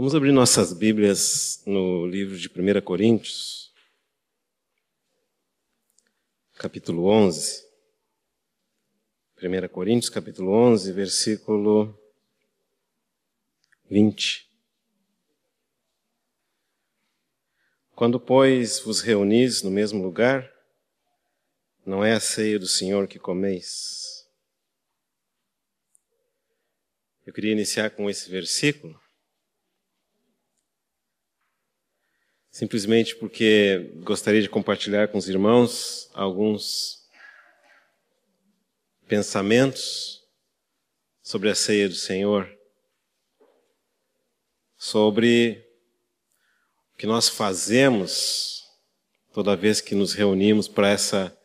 Vamos abrir nossas Bíblias no livro de 1 Coríntios, capítulo 11. 1 Coríntios, capítulo 11, versículo 20. Quando, pois, vos reunis no mesmo lugar, não é a ceia do Senhor que comeis. Eu queria iniciar com esse versículo, simplesmente porque gostaria de compartilhar com os irmãos alguns pensamentos sobre a ceia do Senhor, sobre o que nós fazemos toda vez que nos reunimos para essa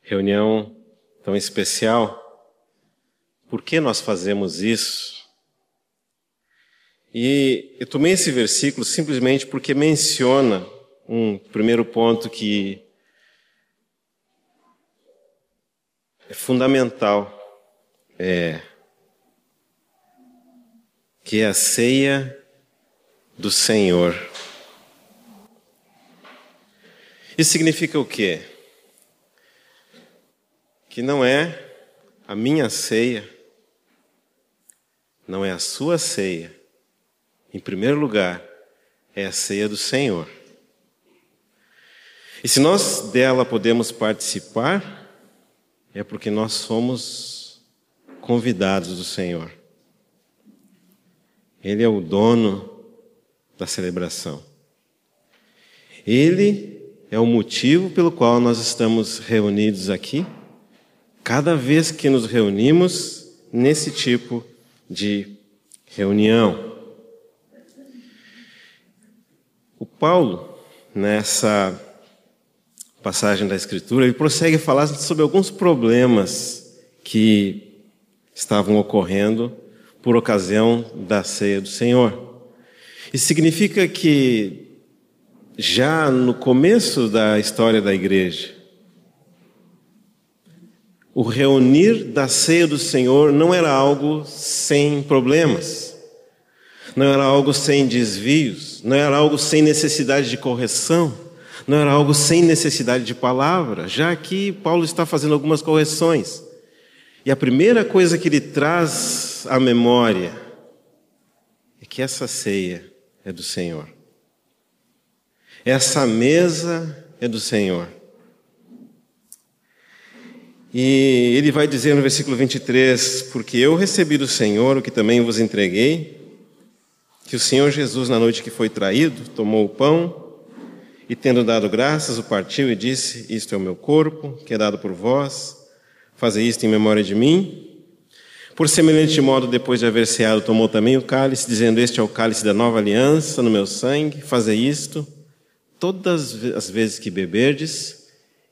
reunião tão especial. Por que nós fazemos isso? E eu tomei esse versículo simplesmente porque menciona um primeiro ponto que é fundamental, é, que é a ceia do Senhor. Isso significa o quê? Que não é a minha ceia, não é a sua ceia, em primeiro lugar, é a ceia do Senhor. E se nós dela podemos participar, é porque nós somos convidados do Senhor. Ele é o dono da celebração. Ele é o motivo pelo qual nós estamos reunidos aqui, cada vez que nos reunimos nesse tipo de reunião. O Paulo, nessa passagem da Escritura, ele prossegue a falar sobre alguns problemas que estavam ocorrendo por ocasião da ceia do Senhor. Isso significa que já no começo da história da igreja, o reunir da ceia do Senhor não era algo sem problemas não era algo sem desvios, não era algo sem necessidade de correção, não era algo sem necessidade de palavra. Já aqui Paulo está fazendo algumas correções. E a primeira coisa que ele traz à memória é que essa ceia é do Senhor. Essa mesa é do Senhor. E ele vai dizer no versículo 23: Porque eu recebi do Senhor o que também vos entreguei, que o Senhor Jesus, na noite que foi traído, tomou o pão e, tendo dado graças, o partiu e disse: Isto é o meu corpo, que é dado por vós, fazei isto em memória de mim. Por semelhante modo, depois de haver ceado, tomou também o cálice, dizendo: Este é o cálice da nova aliança no meu sangue, fazei isto todas as vezes que beberdes,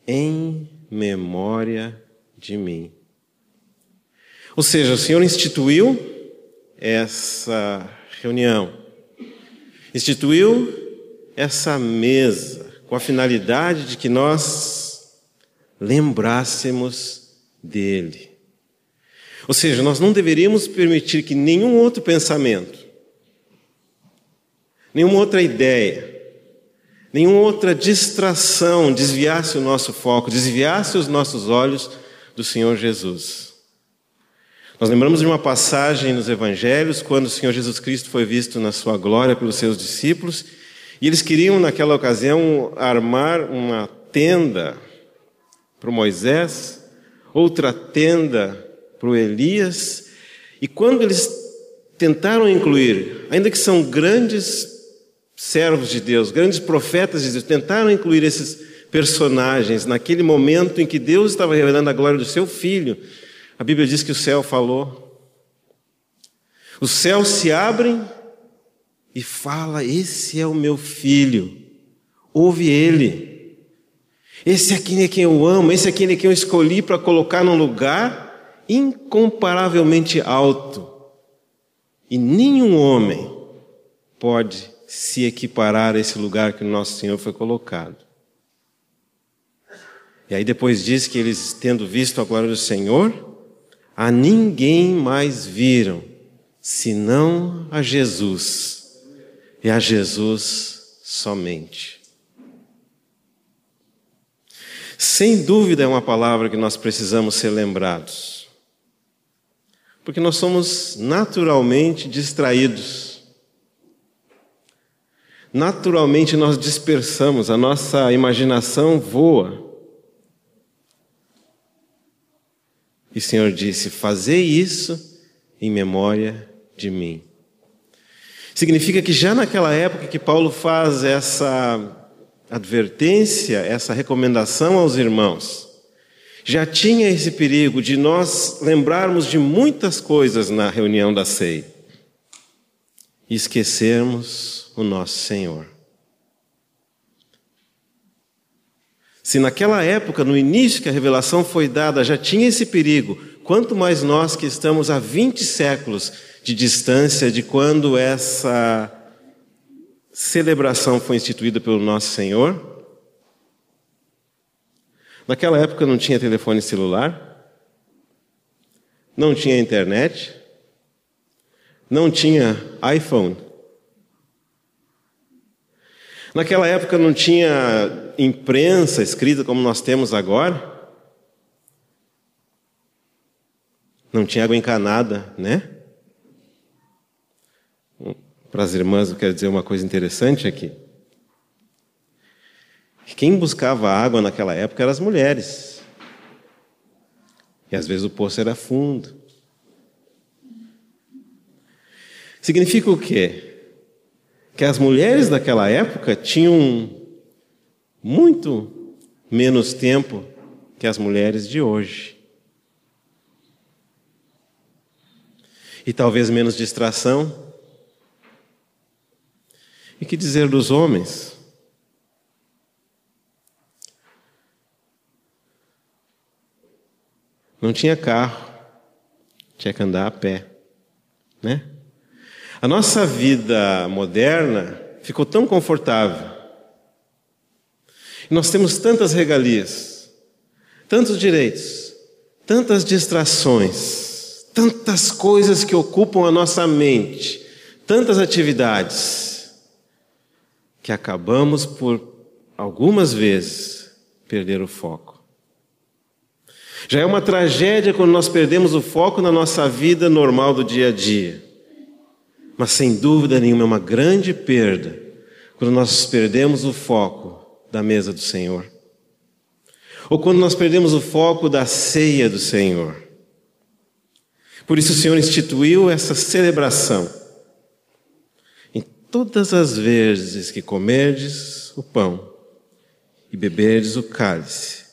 em memória de mim. Ou seja, o Senhor instituiu essa reunião. Instituiu essa mesa com a finalidade de que nós lembrássemos dele. Ou seja, nós não deveríamos permitir que nenhum outro pensamento, nenhuma outra ideia, nenhuma outra distração desviasse o nosso foco, desviasse os nossos olhos do Senhor Jesus. Nós lembramos de uma passagem nos evangelhos, quando o Senhor Jesus Cristo foi visto na sua glória pelos seus discípulos, e eles queriam, naquela ocasião, armar uma tenda para Moisés, outra tenda para o Elias, e quando eles tentaram incluir, ainda que são grandes servos de Deus, grandes profetas de Deus, tentaram incluir esses personagens naquele momento em que Deus estava revelando a glória do seu filho, a Bíblia diz que o céu falou. Os céus se abrem e fala: Esse é o meu filho, ouve ele. Esse aqui é quem eu amo, esse aqui é quem eu escolhi para colocar num lugar incomparavelmente alto. E nenhum homem pode se equiparar a esse lugar que o nosso Senhor foi colocado. E aí depois diz que eles, tendo visto a glória do Senhor, a ninguém mais viram, senão a Jesus, e a Jesus somente. Sem dúvida é uma palavra que nós precisamos ser lembrados. Porque nós somos naturalmente distraídos. Naturalmente nós dispersamos, a nossa imaginação voa. E o Senhor disse: Fazei isso em memória de mim. Significa que já naquela época que Paulo faz essa advertência, essa recomendação aos irmãos, já tinha esse perigo de nós lembrarmos de muitas coisas na reunião da ceia e esquecermos o nosso Senhor. Se naquela época, no início que a revelação foi dada, já tinha esse perigo, quanto mais nós que estamos há 20 séculos de distância de quando essa celebração foi instituída pelo nosso Senhor. Naquela época não tinha telefone celular, não tinha internet, não tinha iPhone. Naquela época não tinha imprensa escrita como nós temos agora. Não tinha água encanada, né? para as irmãs, eu quero dizer uma coisa interessante aqui. Quem buscava água naquela época eram as mulheres. E às vezes o poço era fundo. Significa o quê? Que as mulheres daquela época tinham muito menos tempo que as mulheres de hoje. E talvez menos distração. E que dizer dos homens? Não tinha carro, tinha que andar a pé, né? A nossa vida moderna ficou tão confortável. Nós temos tantas regalias, tantos direitos, tantas distrações, tantas coisas que ocupam a nossa mente, tantas atividades que acabamos por algumas vezes perder o foco. Já é uma tragédia quando nós perdemos o foco na nossa vida normal do dia a dia. Mas sem dúvida nenhuma é uma grande perda quando nós perdemos o foco da mesa do Senhor. Ou quando nós perdemos o foco da ceia do Senhor. Por isso o Senhor instituiu essa celebração Todas as vezes que comerdes o pão e beberdes o cálice,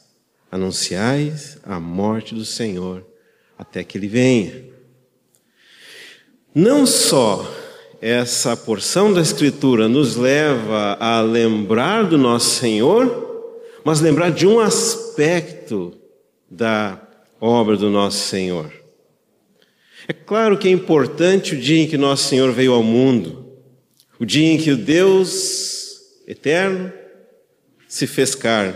anunciais a morte do Senhor até que ele venha. Não só essa porção da Escritura nos leva a lembrar do nosso Senhor, mas lembrar de um aspecto da obra do nosso Senhor. É claro que é importante o dia em que nosso Senhor veio ao mundo, o dia em que o Deus eterno se fez carne.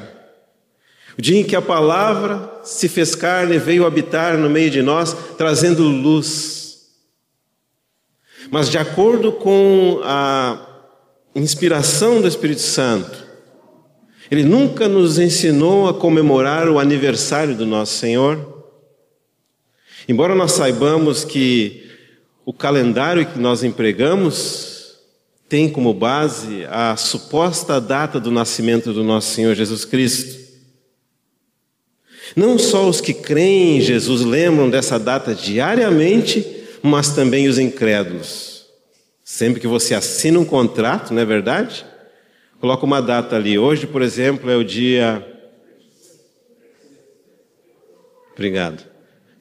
O dia em que a palavra se fez carne e veio habitar no meio de nós, trazendo luz. Mas de acordo com a inspiração do Espírito Santo, ele nunca nos ensinou a comemorar o aniversário do nosso Senhor. Embora nós saibamos que o calendário que nós empregamos tem como base a suposta data do nascimento do nosso Senhor Jesus Cristo. Não só os que creem em Jesus lembram dessa data diariamente, mas também os incrédulos. Sempre que você assina um contrato, não é verdade? Coloca uma data ali. Hoje, por exemplo, é o dia. Obrigado.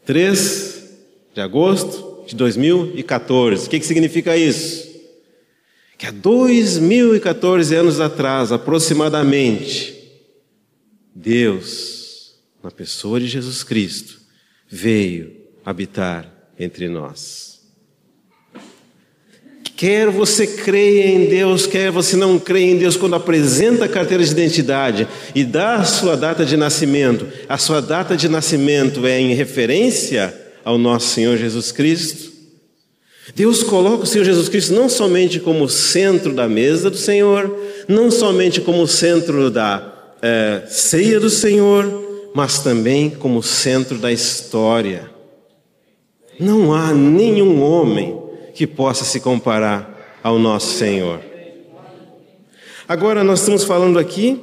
3 de agosto de 2014. O que, que significa isso? que há 2014 anos atrás, aproximadamente, Deus, na pessoa de Jesus Cristo, veio habitar entre nós. Quer você creia em Deus, quer você não creia em Deus, quando apresenta a carteira de identidade e dá a sua data de nascimento, a sua data de nascimento é em referência ao nosso Senhor Jesus Cristo, Deus coloca o Senhor Jesus Cristo não somente como centro da mesa do Senhor, não somente como centro da é, ceia do Senhor, mas também como centro da história. Não há nenhum homem que possa se comparar ao nosso Senhor. Agora, nós estamos falando aqui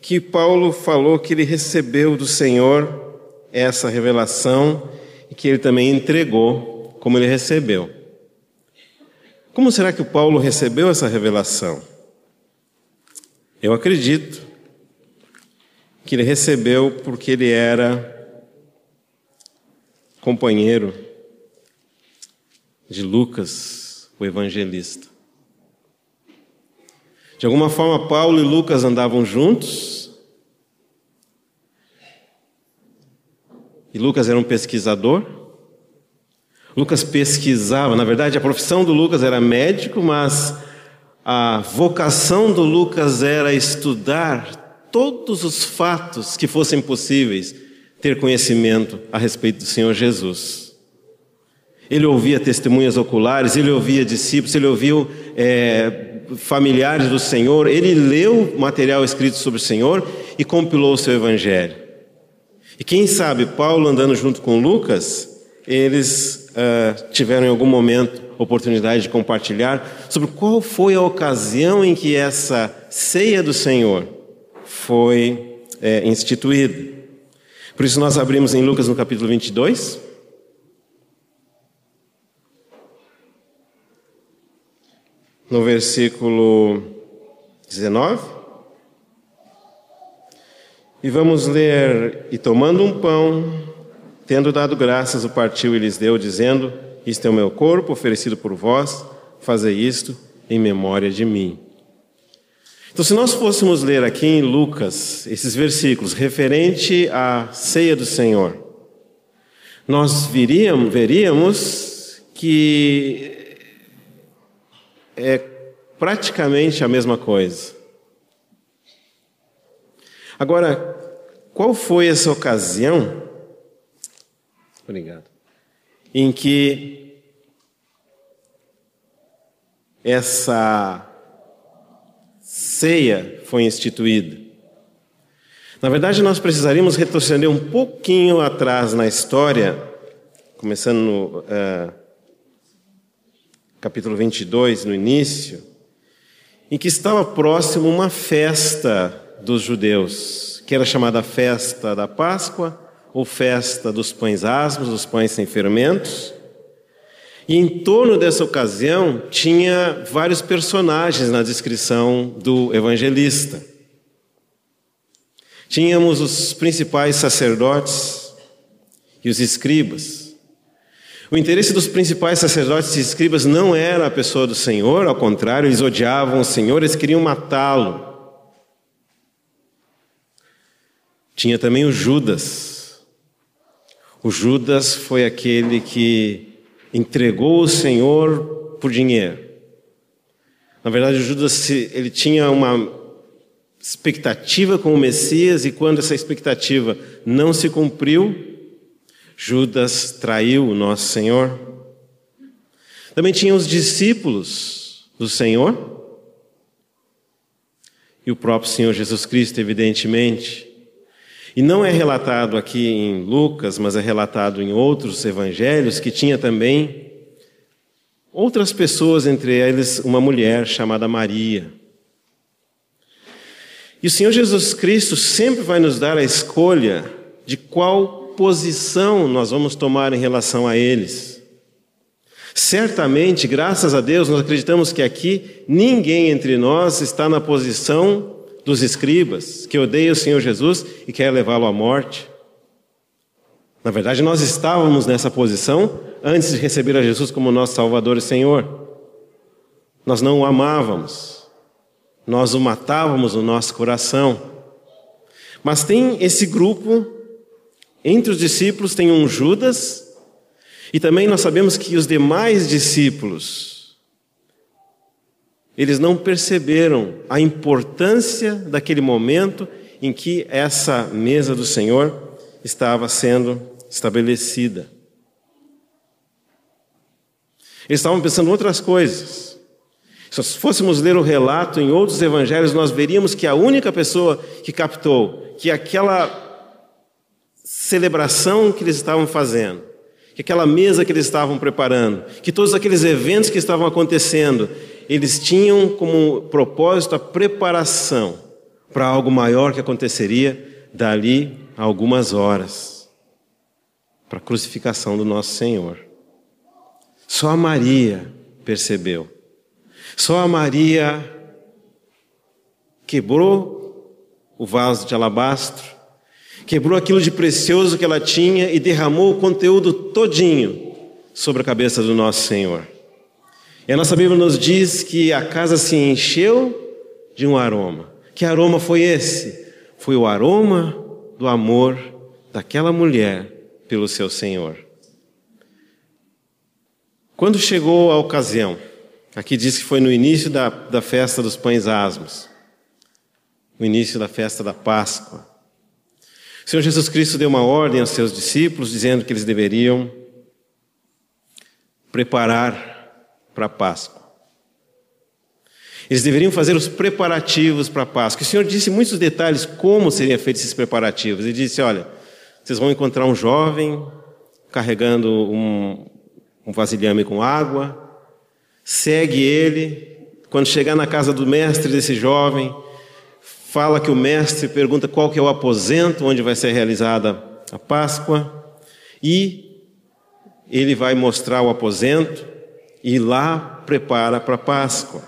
que Paulo falou que ele recebeu do Senhor essa revelação e que ele também entregou como ele recebeu. Como será que o Paulo recebeu essa revelação? Eu acredito que ele recebeu porque ele era companheiro de Lucas, o evangelista. De alguma forma, Paulo e Lucas andavam juntos. E Lucas era um pesquisador. Lucas pesquisava, na verdade, a profissão do Lucas era médico, mas a vocação do Lucas era estudar todos os fatos que fossem possíveis ter conhecimento a respeito do Senhor Jesus. Ele ouvia testemunhas oculares, ele ouvia discípulos, ele ouviu é, familiares do Senhor, ele leu material escrito sobre o Senhor e compilou o seu evangelho. E quem sabe, Paulo andando junto com Lucas, eles uh, tiveram em algum momento oportunidade de compartilhar sobre qual foi a ocasião em que essa ceia do Senhor foi é, instituída. Por isso, nós abrimos em Lucas no capítulo 22. No versículo 19. E vamos ler: E tomando um pão, Tendo dado graças, o partiu e lhes deu, dizendo: Isto é o meu corpo oferecido por vós, fazei isto em memória de mim. Então, se nós fôssemos ler aqui em Lucas esses versículos referente à ceia do Senhor, nós viríamos, veríamos que é praticamente a mesma coisa. Agora, qual foi essa ocasião Obrigado. Em que essa ceia foi instituída. Na verdade, nós precisaríamos retroceder um pouquinho atrás na história, começando no uh, capítulo 22, no início, em que estava próximo uma festa dos judeus, que era chamada Festa da Páscoa ou festa dos pães asmos, dos pães sem fermentos. E em torno dessa ocasião tinha vários personagens na descrição do evangelista. Tínhamos os principais sacerdotes e os escribas. O interesse dos principais sacerdotes e escribas não era a pessoa do Senhor, ao contrário, eles odiavam o Senhor, eles queriam matá-lo. Tinha também o Judas, o Judas foi aquele que entregou o Senhor por dinheiro. Na verdade, o Judas ele tinha uma expectativa com o Messias e quando essa expectativa não se cumpriu, Judas traiu o nosso Senhor. Também tinha os discípulos do Senhor e o próprio Senhor Jesus Cristo, evidentemente. E não é relatado aqui em Lucas, mas é relatado em outros evangelhos que tinha também outras pessoas, entre eles uma mulher chamada Maria. E o Senhor Jesus Cristo sempre vai nos dar a escolha de qual posição nós vamos tomar em relação a eles. Certamente, graças a Deus, nós acreditamos que aqui ninguém entre nós está na posição dos escribas, que odeia o Senhor Jesus e quer levá-lo à morte. Na verdade, nós estávamos nessa posição antes de receber a Jesus como nosso Salvador e Senhor. Nós não o amávamos, nós o matávamos no nosso coração. Mas tem esse grupo, entre os discípulos tem um Judas, e também nós sabemos que os demais discípulos, eles não perceberam a importância daquele momento em que essa mesa do Senhor estava sendo estabelecida. Eles estavam pensando em outras coisas. Se fôssemos ler o relato em outros evangelhos, nós veríamos que a única pessoa que captou que aquela celebração que eles estavam fazendo, que aquela mesa que eles estavam preparando, que todos aqueles eventos que estavam acontecendo, eles tinham como propósito a preparação para algo maior que aconteceria dali a algumas horas para a crucificação do nosso Senhor. Só a Maria percebeu. Só a Maria quebrou o vaso de alabastro, quebrou aquilo de precioso que ela tinha e derramou o conteúdo todinho sobre a cabeça do nosso Senhor. E a nossa Bíblia nos diz que a casa se encheu de um aroma. Que aroma foi esse? Foi o aroma do amor daquela mulher pelo seu Senhor. Quando chegou a ocasião, aqui diz que foi no início da, da festa dos pães asmos, no início da festa da Páscoa. O Senhor Jesus Cristo deu uma ordem aos seus discípulos, dizendo que eles deveriam preparar para a Páscoa. Eles deveriam fazer os preparativos para a Páscoa. O Senhor disse muitos detalhes como seriam feitos esses preparativos. Ele disse: Olha, vocês vão encontrar um jovem carregando um, um vasilhame com água, segue ele. Quando chegar na casa do mestre desse jovem, fala que o mestre pergunta qual que é o aposento onde vai ser realizada a Páscoa e ele vai mostrar o aposento e lá prepara para a Páscoa.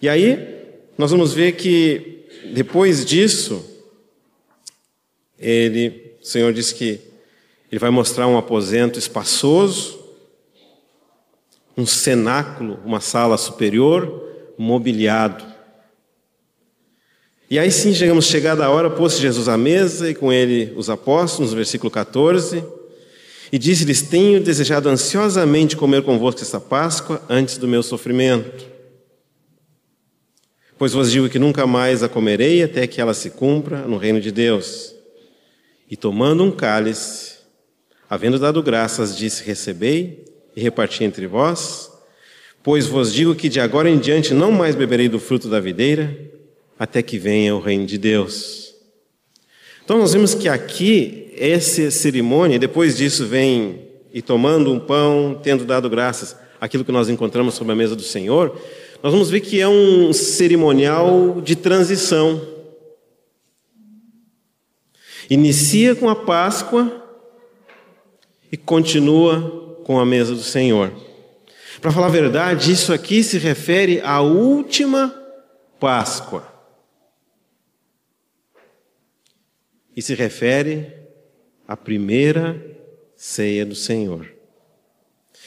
E aí nós vamos ver que depois disso ele, o Senhor diz que ele vai mostrar um aposento espaçoso, um cenáculo, uma sala superior, mobiliado. E aí sim chegamos, chegada a hora, pôs Jesus à mesa e com ele os apóstolos, no versículo 14, e disse-lhes: Tenho desejado ansiosamente comer convosco esta Páscoa antes do meu sofrimento. Pois vos digo que nunca mais a comerei até que ela se cumpra no reino de Deus. E tomando um cálice, Havendo dado graças, disse: Recebei e reparti entre vós, pois vos digo que de agora em diante não mais beberei do fruto da videira, até que venha o reino de Deus. Então nós vemos que aqui, essa cerimônia, depois disso vem e tomando um pão, tendo dado graças, aquilo que nós encontramos sobre a mesa do Senhor, nós vamos ver que é um cerimonial de transição. Inicia com a Páscoa, e continua com a mesa do Senhor. Para falar a verdade, isso aqui se refere à última Páscoa. E se refere à primeira ceia do Senhor.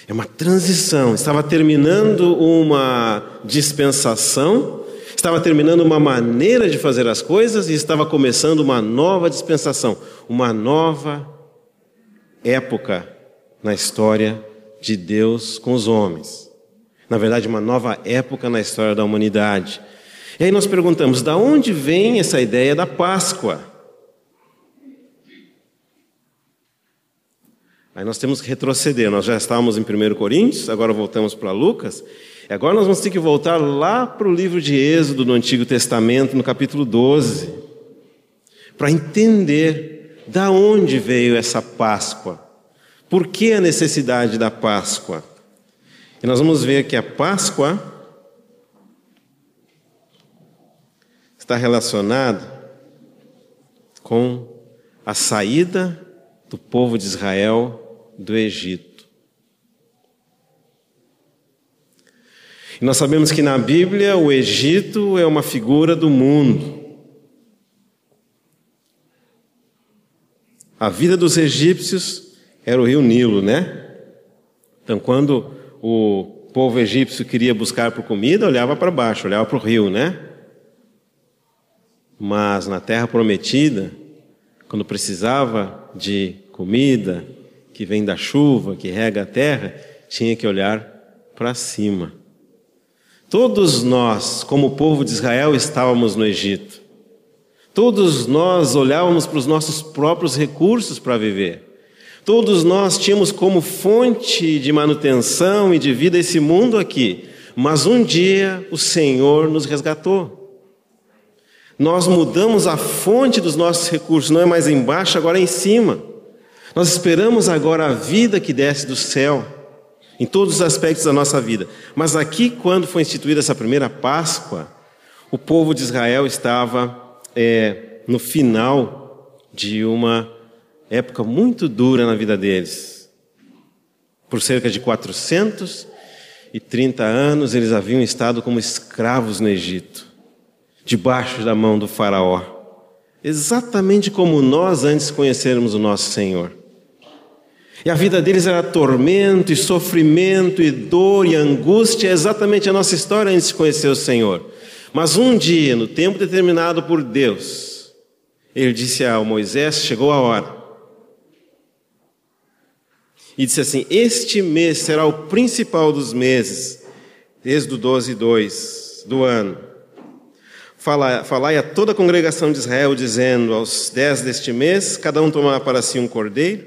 É uma transição. Estava terminando uma dispensação, estava terminando uma maneira de fazer as coisas e estava começando uma nova dispensação, uma nova época na história de Deus com os homens. Na verdade, uma nova época na história da humanidade. E aí nós perguntamos: da onde vem essa ideia da Páscoa? Aí nós temos que retroceder. Nós já estávamos em 1 Coríntios, agora voltamos para Lucas. E agora nós vamos ter que voltar lá para o livro de Êxodo no Antigo Testamento, no capítulo 12, para entender da onde veio essa Páscoa? Por que a necessidade da Páscoa? E nós vamos ver que a Páscoa está relacionada com a saída do povo de Israel do Egito. E nós sabemos que na Bíblia o Egito é uma figura do mundo. A vida dos egípcios era o rio Nilo, né? Então, quando o povo egípcio queria buscar por comida, olhava para baixo, olhava para o rio, né? Mas na terra prometida, quando precisava de comida, que vem da chuva, que rega a terra, tinha que olhar para cima. Todos nós, como povo de Israel, estávamos no Egito. Todos nós olhávamos para os nossos próprios recursos para viver. Todos nós tínhamos como fonte de manutenção e de vida esse mundo aqui, mas um dia o Senhor nos resgatou. Nós mudamos a fonte dos nossos recursos, não é mais embaixo, agora é em cima. Nós esperamos agora a vida que desce do céu, em todos os aspectos da nossa vida. Mas aqui, quando foi instituída essa primeira Páscoa, o povo de Israel estava é, no final de uma época muito dura na vida deles. Por cerca de 430 anos eles haviam estado como escravos no Egito, debaixo da mão do Faraó, exatamente como nós antes conhecermos o nosso Senhor. E a vida deles era tormento e sofrimento e dor e angústia, é exatamente a nossa história antes de conhecer o Senhor. Mas um dia, no tempo determinado por Deus, ele disse a Moisés: chegou a hora e disse assim: Este mês será o principal dos meses, desde o 12 2 do ano. Falai a toda a congregação de Israel, dizendo: Aos dez deste mês, cada um tomará para si um cordeiro,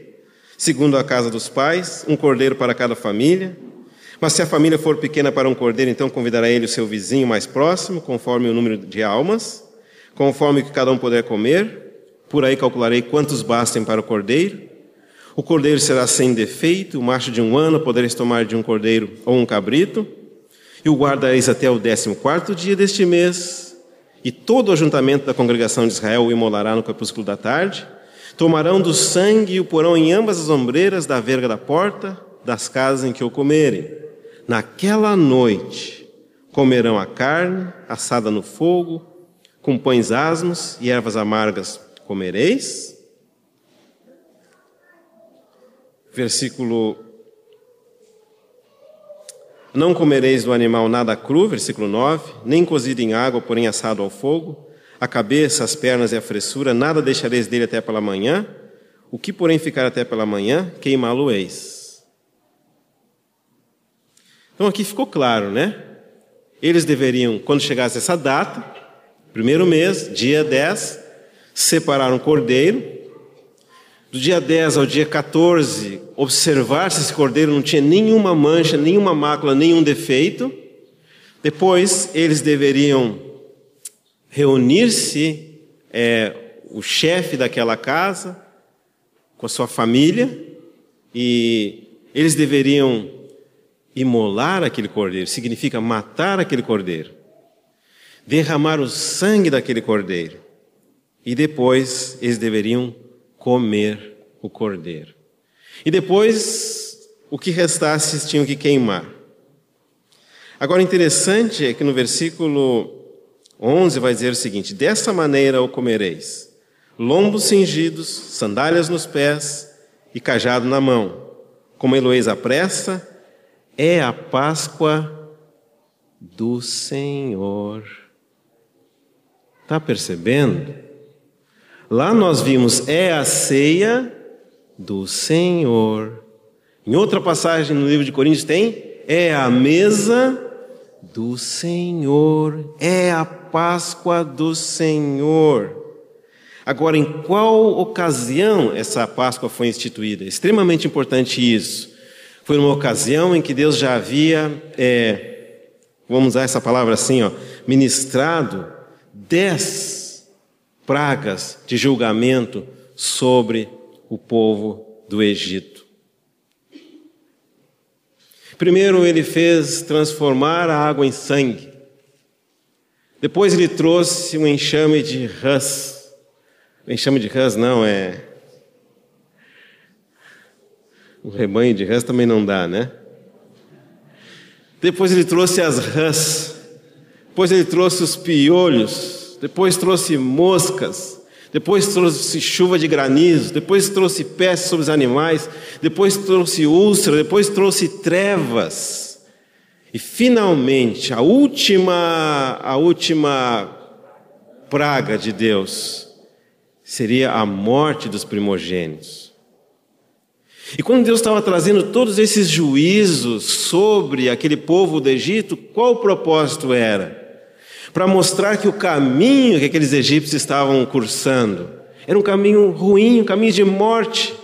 segundo a casa dos pais, um cordeiro para cada família. Mas se a família for pequena para um cordeiro, então convidará ele o seu vizinho mais próximo, conforme o número de almas, conforme o que cada um puder comer. Por aí calcularei quantos bastem para o cordeiro. O cordeiro será sem defeito, o macho de um ano podereis tomar de um cordeiro ou um cabrito, e o guardareis até o décimo quarto dia deste mês, e todo o ajuntamento da congregação de Israel o imolará no crepúsculo da tarde. Tomarão do sangue e o porão em ambas as ombreiras da verga da porta das casas em que o comerem. Naquela noite comerão a carne assada no fogo, com pães asmos e ervas amargas. Comereis, versículo. Não comereis do animal nada cru, versículo 9, nem cozido em água, porém assado ao fogo, a cabeça, as pernas e a fressura, nada deixareis dele até pela manhã, o que porém ficar até pela manhã, queimá-lo-eis. Então aqui ficou claro, né? Eles deveriam, quando chegasse essa data, primeiro mês, dia 10, separar um cordeiro, do dia 10 ao dia 14, observar se esse cordeiro não tinha nenhuma mancha, nenhuma mácula, nenhum defeito. Depois, eles deveriam reunir-se, é, o chefe daquela casa, com a sua família, e eles deveriam imolar aquele cordeiro, significa matar aquele cordeiro, derramar o sangue daquele cordeiro, e depois eles deveriam comer o cordeiro. E depois, o que restasse tinham que queimar. Agora, interessante é que no versículo 11 vai dizer o seguinte: Desta maneira o comereis, lombos cingidos, sandálias nos pés e cajado na mão. Como Eloís apressa, é a Páscoa do Senhor. Está percebendo? Lá nós vimos, é a ceia do Senhor. Em outra passagem no livro de Coríntios tem, é a mesa do Senhor, é a Páscoa do Senhor. Agora, em qual ocasião essa Páscoa foi instituída? Extremamente importante isso. Foi numa ocasião em que Deus já havia, é, vamos usar essa palavra assim, ó, ministrado dez pragas de julgamento sobre o povo do Egito. Primeiro, ele fez transformar a água em sangue. Depois, ele trouxe um enxame de rãs. enxame de rãs não é. Um rebanho de rãs também não dá, né? Depois, ele trouxe as rãs. Depois, ele trouxe os piolhos depois trouxe moscas, depois trouxe chuva de granizo, depois trouxe pestes sobre os animais, depois trouxe úlcera, depois trouxe trevas. E finalmente, a última, a última praga de Deus seria a morte dos primogênitos. E quando Deus estava trazendo todos esses juízos sobre aquele povo do Egito, qual o propósito era? para mostrar que o caminho que aqueles egípcios estavam cursando era um caminho ruim, um caminho de morte.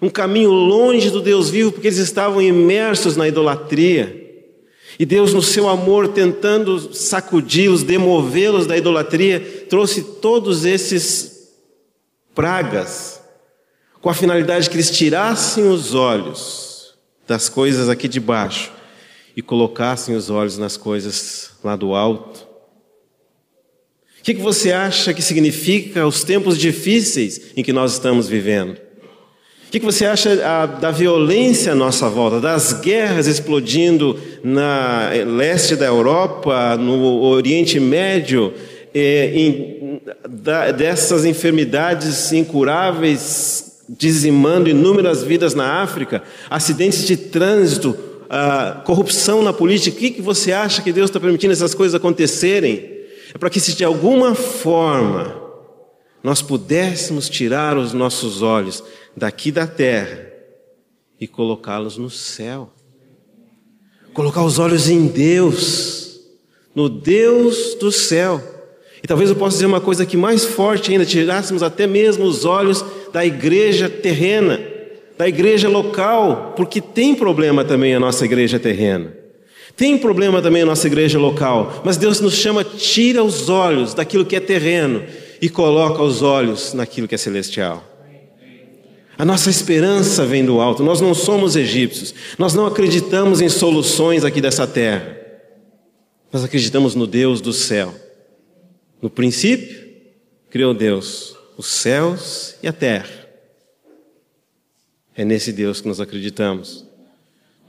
um caminho longe do Deus vivo, porque eles estavam imersos na idolatria. E Deus, no seu amor, tentando sacudi-los, demovê-los da idolatria, trouxe todos esses pragas, com a finalidade que eles tirassem os olhos das coisas aqui de baixo e colocassem os olhos nas coisas lá do alto. O que, que você acha que significa os tempos difíceis em que nós estamos vivendo? O que você acha a, da violência à nossa volta, das guerras explodindo na leste da Europa, no Oriente Médio, eh, dessas enfermidades incuráveis dizimando inúmeras vidas na África, acidentes de trânsito, corrupção na política? O que você acha que Deus está permitindo essas coisas acontecerem? É para que, se de alguma forma nós pudéssemos tirar os nossos olhos daqui da terra e colocá-los no céu. Colocar os olhos em Deus, no Deus do céu. E talvez eu possa dizer uma coisa aqui mais forte ainda: tirássemos até mesmo os olhos da igreja terrena, da igreja local, porque tem problema também a nossa igreja terrena. Tem problema também a nossa igreja local, mas Deus nos chama, tira os olhos daquilo que é terreno e coloca os olhos naquilo que é celestial. A nossa esperança vem do alto. Nós não somos egípcios. Nós não acreditamos em soluções aqui dessa terra. Nós acreditamos no Deus do céu. No princípio, criou Deus os céus e a terra. É nesse Deus que nós acreditamos.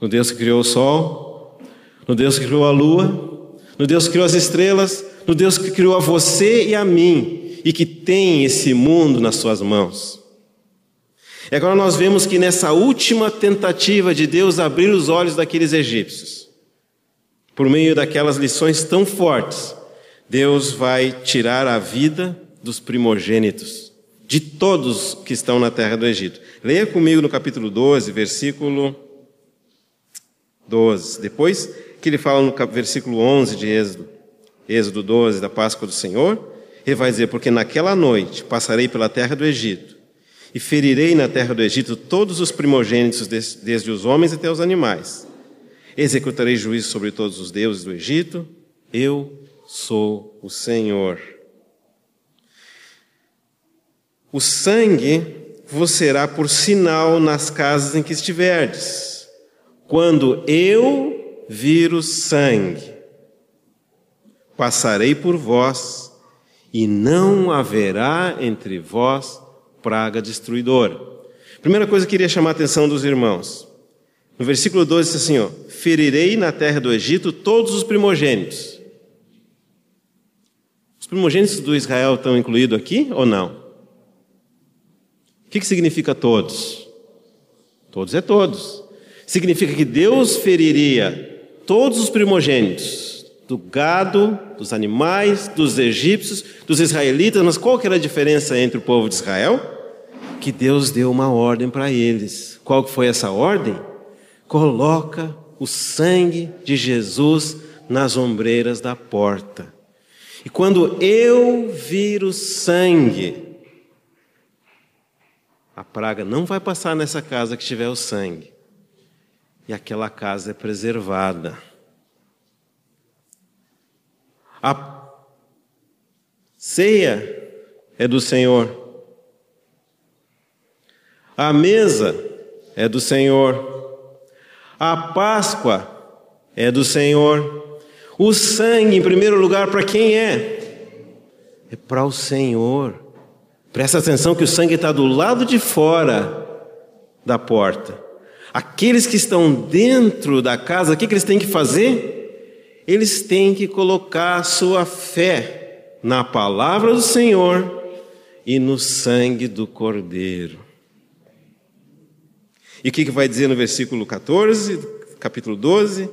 No Deus que criou o sol, no Deus que criou a lua, no Deus que criou as estrelas, no Deus que criou a você e a mim e que tem esse mundo nas suas mãos. E agora nós vemos que nessa última tentativa de Deus abrir os olhos daqueles egípcios, por meio daquelas lições tão fortes, Deus vai tirar a vida dos primogênitos, de todos que estão na terra do Egito. Leia comigo no capítulo 12, versículo 12. Depois que ele fala no versículo 11 de Êxodo, Êxodo 12, da Páscoa do Senhor, ele vai dizer: Porque naquela noite passarei pela terra do Egito e ferirei na terra do Egito todos os primogênitos, desde os homens até os animais. Executarei juízo sobre todos os deuses do Egito. Eu sou o Senhor. O sangue vos será por sinal nas casas em que estiverdes. Quando eu vir o sangue, passarei por vós, e não haverá entre vós praga destruidora. Primeira coisa que eu queria chamar a atenção dos irmãos. No versículo 12 diz assim: ó, Ferirei na terra do Egito todos os primogênitos. Os primogênitos do Israel estão incluídos aqui ou não? O que, que significa todos? Todos é todos. Significa que Deus feriria todos os primogênitos do gado, dos animais, dos egípcios, dos israelitas, mas qual que era a diferença entre o povo de Israel? Que Deus deu uma ordem para eles. Qual foi essa ordem? Coloca o sangue de Jesus nas ombreiras da porta. E quando eu vir o sangue, a praga não vai passar nessa casa que tiver o sangue. E aquela casa é preservada. A ceia é do Senhor. A mesa é do Senhor. A Páscoa é do Senhor. O sangue, em primeiro lugar, para quem é? É para o Senhor. Presta atenção que o sangue está do lado de fora da porta. Aqueles que estão dentro da casa, o que, que eles têm que fazer? Eles têm que colocar a sua fé na palavra do Senhor e no sangue do Cordeiro. E o que, vai dizer no versículo 14, capítulo 12?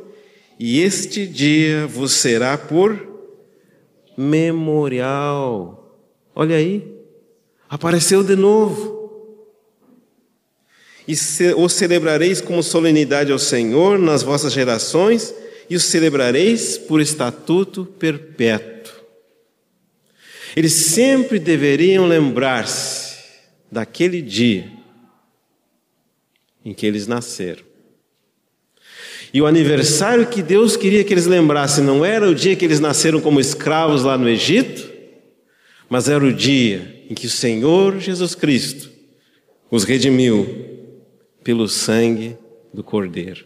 E este dia vos será por memorial. Olha aí, apareceu de novo. E o celebrareis como solenidade ao Senhor nas vossas gerações, e o celebrareis por estatuto perpétuo. Eles sempre deveriam lembrar-se daquele dia em que eles nasceram. E o aniversário que Deus queria que eles lembrassem não era o dia que eles nasceram como escravos lá no Egito, mas era o dia em que o Senhor Jesus Cristo os redimiu pelo sangue do Cordeiro.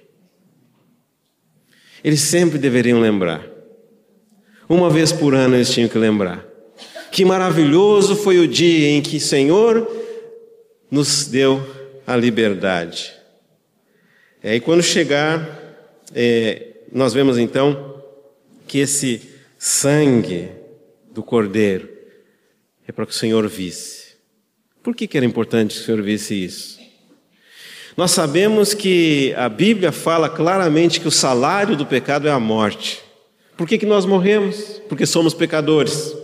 Eles sempre deveriam lembrar. Uma vez por ano eles tinham que lembrar. Que maravilhoso foi o dia em que o Senhor nos deu a liberdade. É, e quando chegar é, nós vemos então que esse sangue do Cordeiro é para que o Senhor visse. Por que, que era importante que o Senhor visse isso? Nós sabemos que a Bíblia fala claramente que o salário do pecado é a morte. Por que, que nós morremos? Porque somos pecadores.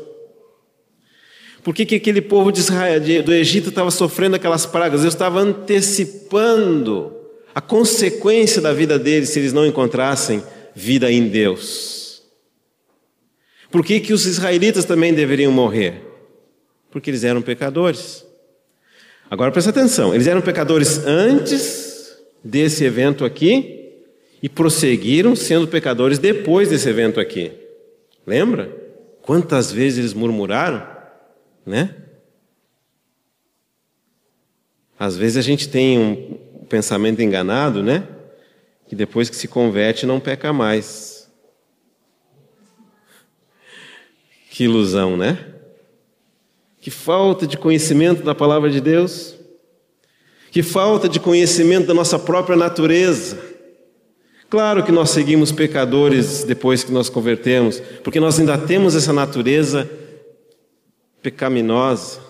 Por que, que aquele povo de Israel, do Egito estava sofrendo aquelas pragas? Deus estava antecipando a consequência da vida deles se eles não encontrassem vida em Deus. Por que, que os israelitas também deveriam morrer? Porque eles eram pecadores. Agora presta atenção: eles eram pecadores antes desse evento aqui e prosseguiram sendo pecadores depois desse evento aqui. Lembra? Quantas vezes eles murmuraram? Né? Às vezes a gente tem um, pensamento enganado, né? Que depois que se converte não peca mais. Que ilusão, né? Que falta de conhecimento da palavra de Deus. Que falta de conhecimento da nossa própria natureza. Claro que nós seguimos pecadores depois que nós convertemos, porque nós ainda temos essa natureza pecaminosa,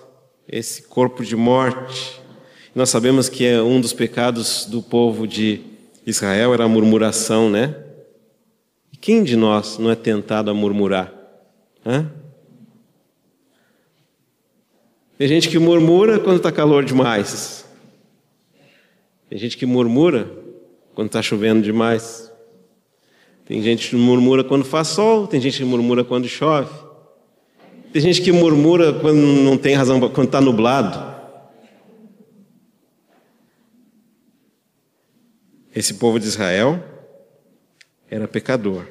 esse corpo de morte. Nós sabemos que é um dos pecados do povo de Israel era a murmuração, né? E quem de nós não é tentado a murmurar? Hã? Tem gente que murmura quando está calor demais. Tem gente que murmura quando está chovendo demais. Tem gente que murmura quando faz sol, tem gente que murmura quando chove. Tem gente que murmura quando não tem razão, quando está nublado. Esse povo de Israel era pecador,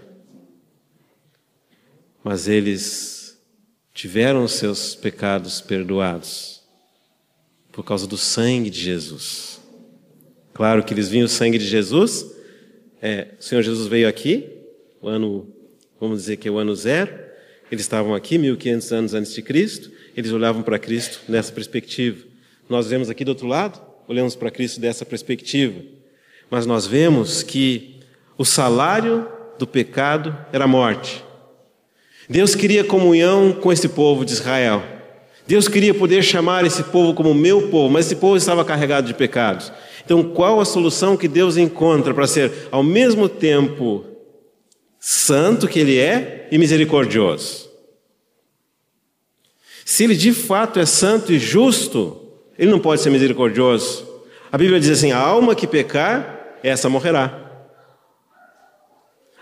mas eles tiveram seus pecados perdoados por causa do sangue de Jesus. Claro que eles viam o sangue de Jesus. É, o Senhor Jesus veio aqui, o ano, vamos dizer que é o ano zero. Eles estavam aqui, 1500 anos antes de Cristo. Eles olhavam para Cristo nessa perspectiva. Nós vemos aqui do outro lado, olhamos para Cristo dessa perspectiva mas nós vemos que o salário do pecado era a morte. Deus queria comunhão com esse povo de Israel. Deus queria poder chamar esse povo como meu povo, mas esse povo estava carregado de pecados. Então, qual a solução que Deus encontra para ser ao mesmo tempo santo que Ele é e misericordioso? Se Ele de fato é santo e justo, Ele não pode ser misericordioso. A Bíblia diz assim: a alma que pecar essa morrerá.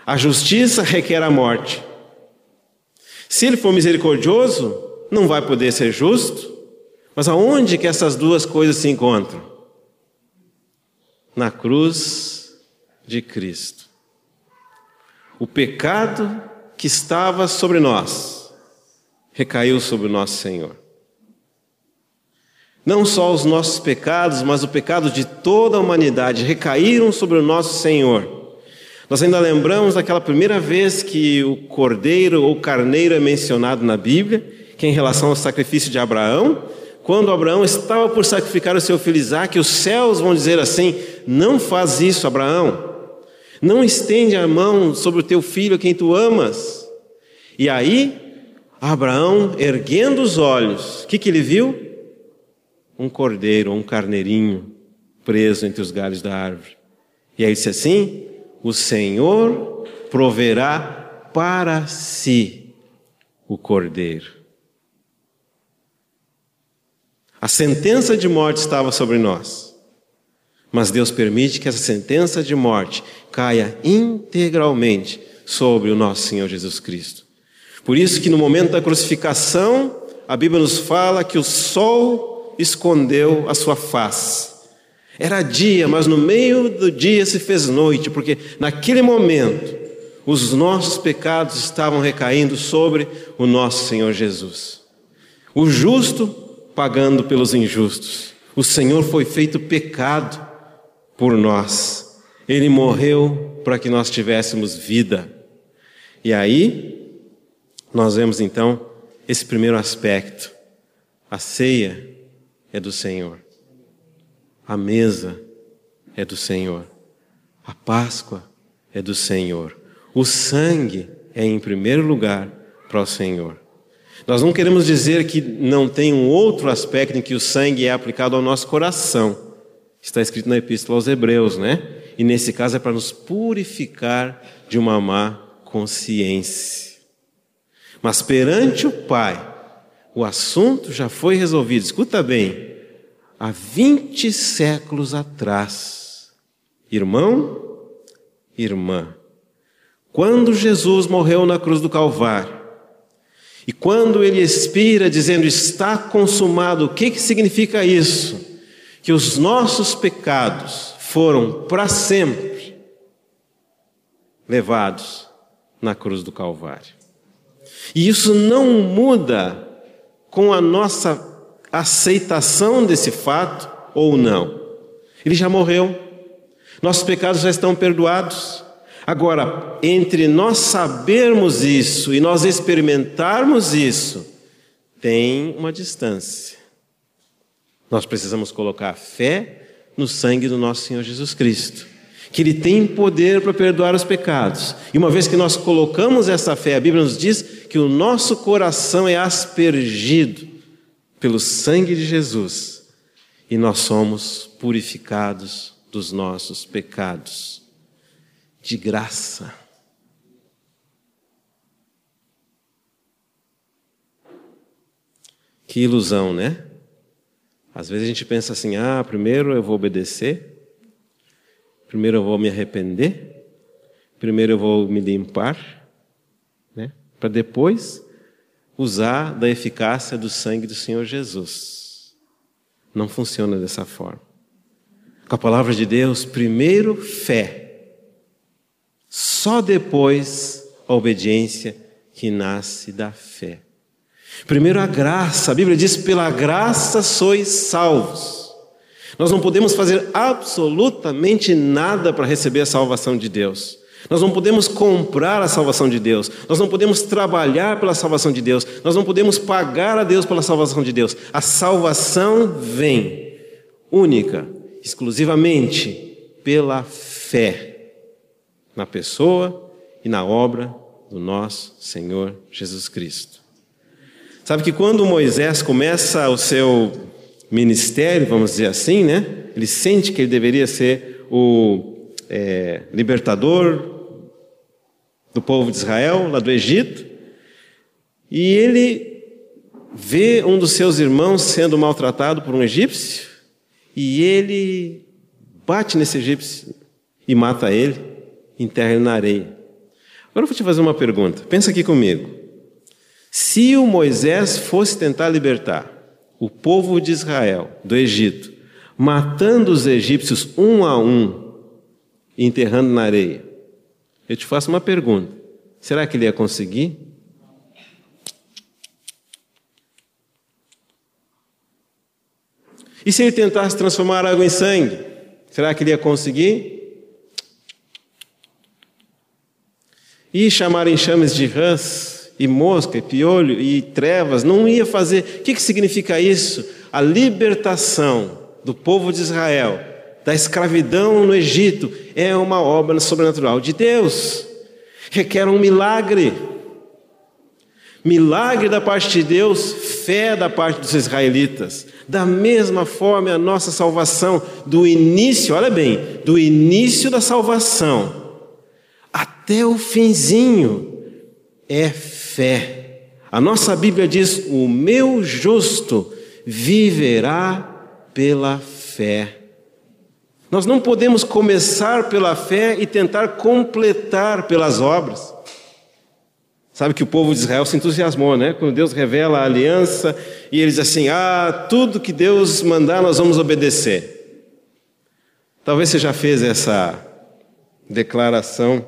A justiça requer a morte. Se ele for misericordioso, não vai poder ser justo. Mas aonde que essas duas coisas se encontram? Na cruz de Cristo. O pecado que estava sobre nós recaiu sobre o nosso Senhor. Não só os nossos pecados, mas o pecado de toda a humanidade recaíram sobre o nosso Senhor. Nós ainda lembramos daquela primeira vez que o cordeiro ou carneiro é mencionado na Bíblia, que é em relação ao sacrifício de Abraão, quando Abraão estava por sacrificar o seu filho Isaac, os céus vão dizer assim: Não faz isso, Abraão. Não estende a mão sobre o teu filho a quem tu amas. E aí, Abraão, erguendo os olhos, o que, que ele viu? um cordeiro, um carneirinho preso entre os galhos da árvore. E aí disse assim: O Senhor proverá para si o cordeiro. A sentença de morte estava sobre nós, mas Deus permite que essa sentença de morte caia integralmente sobre o nosso Senhor Jesus Cristo. Por isso que no momento da crucificação, a Bíblia nos fala que o sol escondeu a sua face. Era dia, mas no meio do dia se fez noite, porque naquele momento os nossos pecados estavam recaindo sobre o nosso Senhor Jesus. O justo pagando pelos injustos. O Senhor foi feito pecado por nós. Ele morreu para que nós tivéssemos vida. E aí, nós vemos então esse primeiro aspecto. A ceia é do Senhor. A mesa é do Senhor. A Páscoa é do Senhor. O sangue é, em primeiro lugar, para o Senhor. Nós não queremos dizer que não tem um outro aspecto em que o sangue é aplicado ao nosso coração. Está escrito na Epístola aos Hebreus, né? E nesse caso é para nos purificar de uma má consciência. Mas perante o Pai, o assunto já foi resolvido. Escuta bem, há 20 séculos atrás. Irmão, irmã, quando Jesus morreu na cruz do Calvário, e quando ele expira dizendo está consumado, o que, que significa isso? Que os nossos pecados foram para sempre levados na cruz do Calvário. E isso não muda com a nossa aceitação desse fato ou não. Ele já morreu, nossos pecados já estão perdoados. Agora, entre nós sabermos isso e nós experimentarmos isso, tem uma distância. Nós precisamos colocar fé no sangue do nosso Senhor Jesus Cristo, que Ele tem poder para perdoar os pecados. E uma vez que nós colocamos essa fé, a Bíblia nos diz que o nosso coração é aspergido pelo sangue de Jesus e nós somos purificados dos nossos pecados de graça. Que ilusão, né? Às vezes a gente pensa assim: ah, primeiro eu vou obedecer, primeiro eu vou me arrepender, primeiro eu vou me limpar, né? Para depois usar da eficácia do sangue do Senhor Jesus. Não funciona dessa forma. Com a palavra de Deus, primeiro fé só depois a obediência que nasce da fé. Primeiro a graça, a Bíblia diz: pela graça sois salvos. Nós não podemos fazer absolutamente nada para receber a salvação de Deus. Nós não podemos comprar a salvação de Deus. Nós não podemos trabalhar pela salvação de Deus. Nós não podemos pagar a Deus pela salvação de Deus. A salvação vem única, exclusivamente pela fé na pessoa e na obra do nosso Senhor Jesus Cristo. Sabe que quando Moisés começa o seu ministério, vamos dizer assim, né? Ele sente que ele deveria ser o é, libertador do povo de Israel, lá do Egito, e ele vê um dos seus irmãos sendo maltratado por um egípcio, e ele bate nesse egípcio e mata ele enterra ele na areia. Agora eu vou te fazer uma pergunta. Pensa aqui comigo. Se o Moisés fosse tentar libertar o povo de Israel do Egito, matando os egípcios um a um e enterrando na areia, eu te faço uma pergunta: será que ele ia conseguir? E se ele tentasse transformar água em sangue, será que ele ia conseguir? E chamar enxames de rãs, e mosca, e piolho, e trevas, não ia fazer. O que, que significa isso? A libertação do povo de Israel da escravidão no Egito é uma obra sobrenatural de Deus. Requer um milagre. Milagre da parte de Deus, fé da parte dos israelitas. Da mesma forma, a nossa salvação, do início, olha bem, do início da salvação até o finzinho é fé. A nossa Bíblia diz: o meu justo viverá pela fé. Nós não podemos começar pela fé e tentar completar pelas obras. Sabe que o povo de Israel se entusiasmou, né? Quando Deus revela a aliança e eles assim: ah, tudo que Deus mandar nós vamos obedecer. Talvez você já fez essa declaração.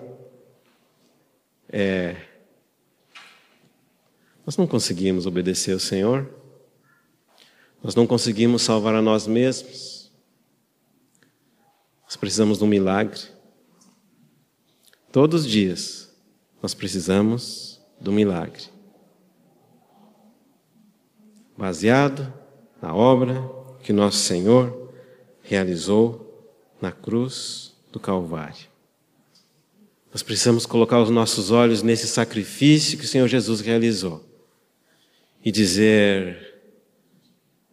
É, nós não conseguimos obedecer ao Senhor, nós não conseguimos salvar a nós mesmos, nós precisamos de um milagre. Todos os dias nós precisamos do milagre. Baseado na obra que nosso Senhor realizou na cruz do Calvário. Nós precisamos colocar os nossos olhos nesse sacrifício que o Senhor Jesus realizou e dizer,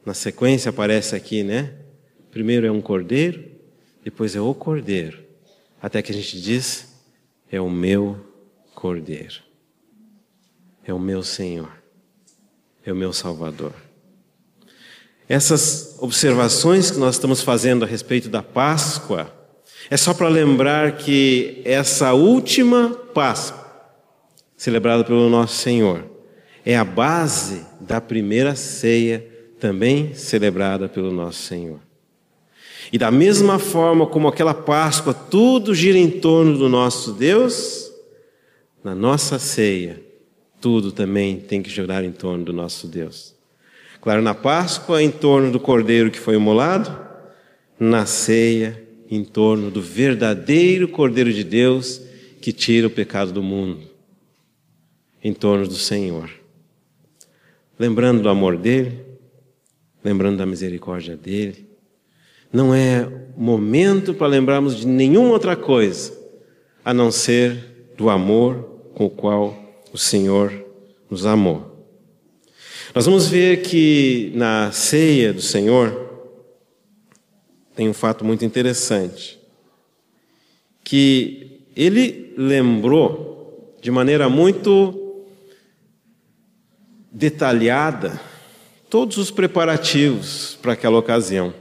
na sequência aparece aqui, né? Primeiro é um cordeiro, depois é o cordeiro, até que a gente diz, é o meu cordeiro, é o meu Senhor, é o meu Salvador. Essas observações que nós estamos fazendo a respeito da Páscoa é só para lembrar que essa última Páscoa, celebrada pelo nosso Senhor, é a base da primeira ceia, também celebrada pelo nosso Senhor. E da mesma forma como aquela Páscoa tudo gira em torno do nosso Deus, na nossa ceia, tudo também tem que girar em torno do nosso Deus. Claro, na Páscoa, em torno do cordeiro que foi imolado, na ceia, em torno do verdadeiro cordeiro de Deus que tira o pecado do mundo, em torno do Senhor. Lembrando do amor dele, lembrando da misericórdia dele. Não é momento para lembrarmos de nenhuma outra coisa a não ser do amor com o qual o Senhor nos amou. Nós vamos ver que na ceia do Senhor tem um fato muito interessante, que ele lembrou de maneira muito detalhada todos os preparativos para aquela ocasião.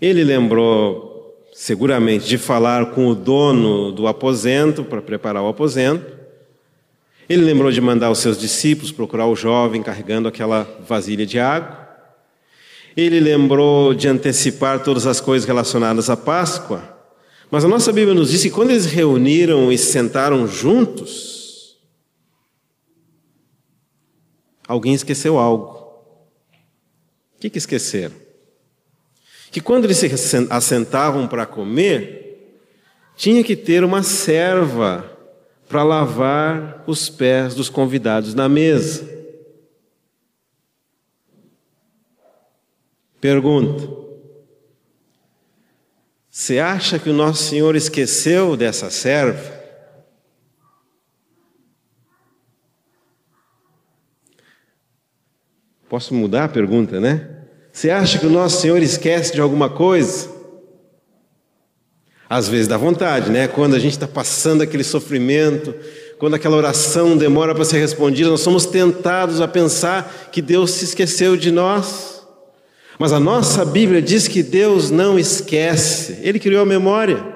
Ele lembrou seguramente de falar com o dono do aposento para preparar o aposento. Ele lembrou de mandar os seus discípulos procurar o jovem carregando aquela vasilha de água. Ele lembrou de antecipar todas as coisas relacionadas à Páscoa. Mas a nossa Bíblia nos diz que quando eles reuniram e se sentaram juntos, alguém esqueceu algo. O que, que esqueceram? Que quando eles se assentavam para comer, tinha que ter uma serva para lavar os pés dos convidados na mesa. Pergunta: Você acha que o nosso Senhor esqueceu dessa serva? Posso mudar a pergunta, né? Você acha que o nosso Senhor esquece de alguma coisa? Às vezes dá vontade, né? Quando a gente está passando aquele sofrimento, quando aquela oração demora para ser respondida, nós somos tentados a pensar que Deus se esqueceu de nós. Mas a nossa Bíblia diz que Deus não esquece, Ele criou a memória.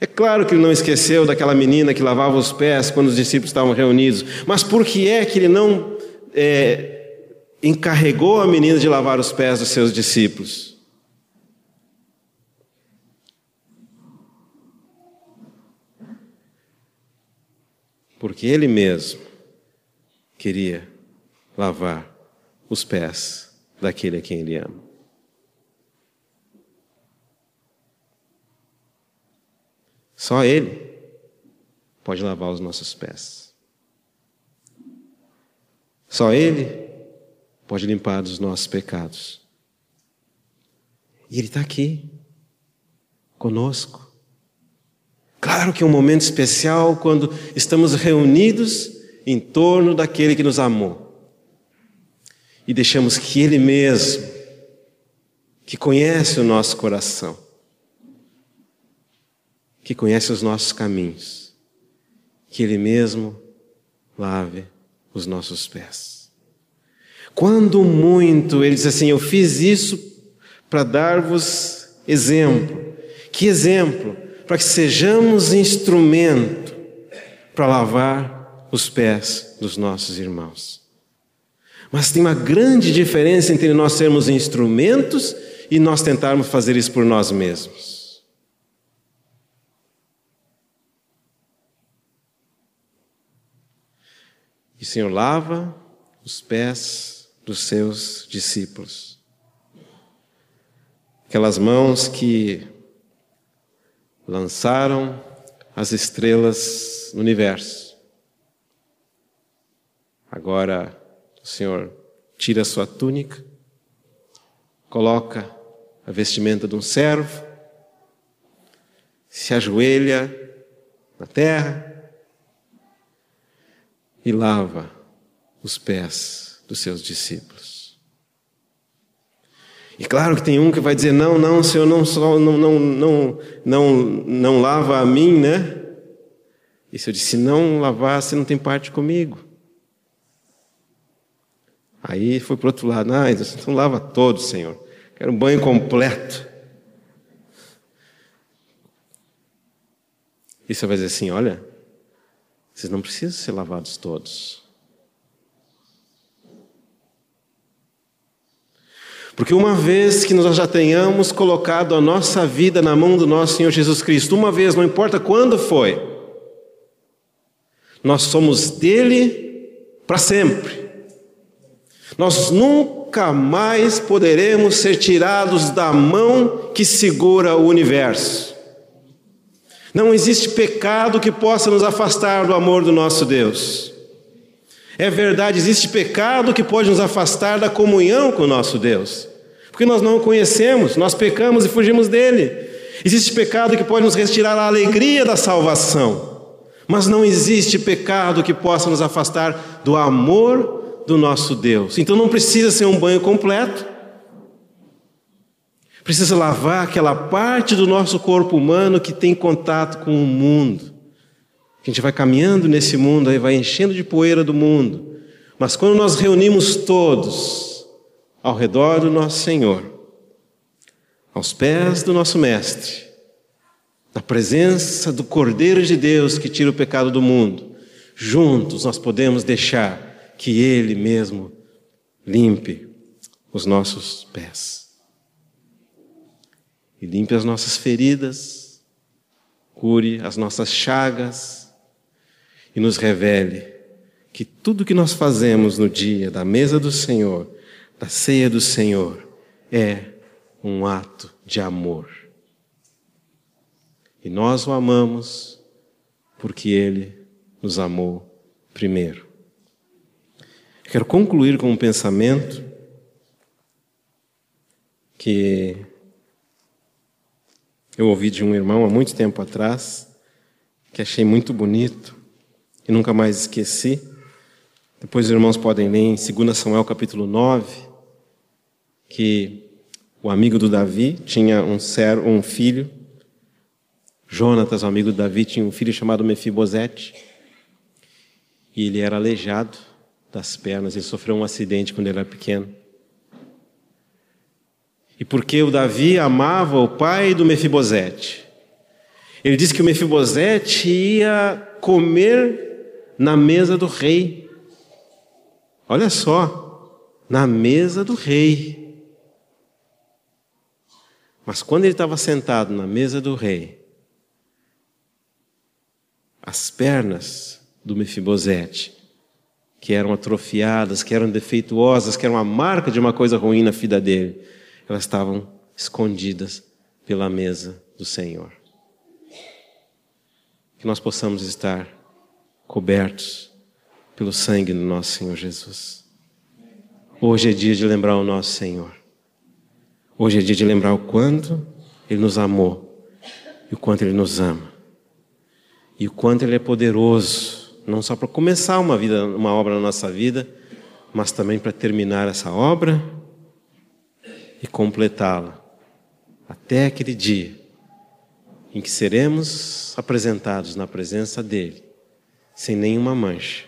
É claro que ele não esqueceu daquela menina que lavava os pés quando os discípulos estavam reunidos, mas por que é que ele não é, encarregou a menina de lavar os pés dos seus discípulos? porque ele mesmo queria lavar os pés daquele a quem ele ama. Só ele pode lavar os nossos pés. Só ele pode limpar dos nossos pecados. E ele está aqui, conosco. Claro que é um momento especial quando estamos reunidos em torno daquele que nos amou e deixamos que Ele mesmo, que conhece o nosso coração, que conhece os nossos caminhos, que Ele mesmo lave os nossos pés. Quando muito Ele diz assim: Eu fiz isso para dar-vos exemplo. Que exemplo? para que sejamos instrumento para lavar os pés dos nossos irmãos. Mas tem uma grande diferença entre nós sermos instrumentos e nós tentarmos fazer isso por nós mesmos. E o Senhor lava os pés dos seus discípulos. Aquelas mãos que lançaram as estrelas no universo. Agora o Senhor tira a sua túnica, coloca a vestimenta de um servo, se ajoelha na terra e lava os pés dos seus discípulos. E claro que tem um que vai dizer: não, não, Senhor, não, só, não, não, não, não, não lava a mim, né? E se eu disse: não lavar, você não tem parte comigo. Aí foi para o outro lado, ah, então lava todo, Senhor. Quero um banho completo. E você vai dizer assim: olha, vocês não precisam ser lavados todos. Porque uma vez que nós já tenhamos colocado a nossa vida na mão do nosso Senhor Jesus Cristo, uma vez, não importa quando foi, nós somos dele para sempre. Nós nunca mais poderemos ser tirados da mão que segura o universo. Não existe pecado que possa nos afastar do amor do nosso Deus. É verdade, existe pecado que pode nos afastar da comunhão com o nosso Deus, porque nós não o conhecemos, nós pecamos e fugimos dele. Existe pecado que pode nos retirar a alegria da salvação, mas não existe pecado que possa nos afastar do amor do nosso Deus. Então não precisa ser um banho completo. Precisa lavar aquela parte do nosso corpo humano que tem contato com o mundo. A gente vai caminhando nesse mundo, aí vai enchendo de poeira do mundo. Mas quando nós reunimos todos ao redor do nosso Senhor, aos pés do nosso Mestre, na presença do Cordeiro de Deus que tira o pecado do mundo, juntos nós podemos deixar que Ele mesmo limpe os nossos pés. E limpe as nossas feridas, cure as nossas chagas e nos revele que tudo que nós fazemos no dia da mesa do Senhor, da ceia do Senhor, é um ato de amor. E nós o amamos porque Ele nos amou primeiro. Quero concluir com um pensamento que eu ouvi de um irmão há muito tempo atrás, que achei muito bonito e nunca mais esqueci. Depois os irmãos podem ler em 2 Samuel capítulo 9, que o amigo do Davi tinha um, um filho, Jonatas, o amigo do Davi, tinha um filho chamado Mefibosete, e ele era aleijado das pernas. Ele sofreu um acidente quando ele era pequeno. E porque o Davi amava o pai do Mefibosete, ele disse que o Mefibosete ia comer na mesa do rei. Olha só, na mesa do rei. Mas quando ele estava sentado na mesa do rei, as pernas do Mefibosete que eram atrofiadas, que eram defeituosas, que eram a marca de uma coisa ruim na vida dele, elas estavam escondidas pela mesa do Senhor. Que nós possamos estar cobertos pelo sangue do nosso Senhor Jesus. Hoje é dia de lembrar o nosso Senhor. Hoje é dia de lembrar o quanto Ele nos amou e o quanto Ele nos ama e o quanto Ele é poderoso não só para começar uma vida, uma obra na nossa vida, mas também para terminar essa obra e completá-la até aquele dia em que seremos apresentados na presença dele, sem nenhuma mancha,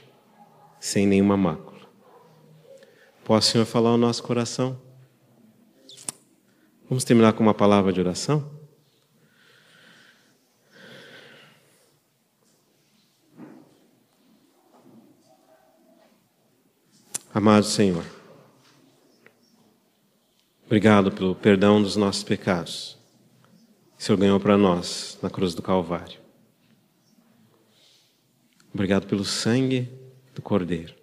sem nenhuma mácula. Posso, Senhor, falar o nosso coração? Vamos terminar com uma palavra de oração? Amado Senhor, obrigado pelo perdão dos nossos pecados que o Senhor ganhou para nós na cruz do Calvário. Obrigado pelo sangue do Cordeiro,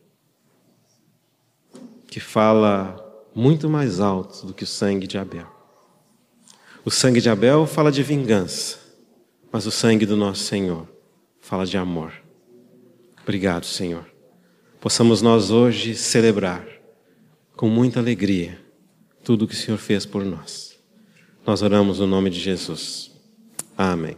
que fala muito mais alto do que o sangue de Abel. O sangue de Abel fala de vingança, mas o sangue do nosso Senhor fala de amor. Obrigado, Senhor. Possamos nós hoje celebrar com muita alegria tudo o que o Senhor fez por nós. Nós oramos no nome de Jesus. Amém.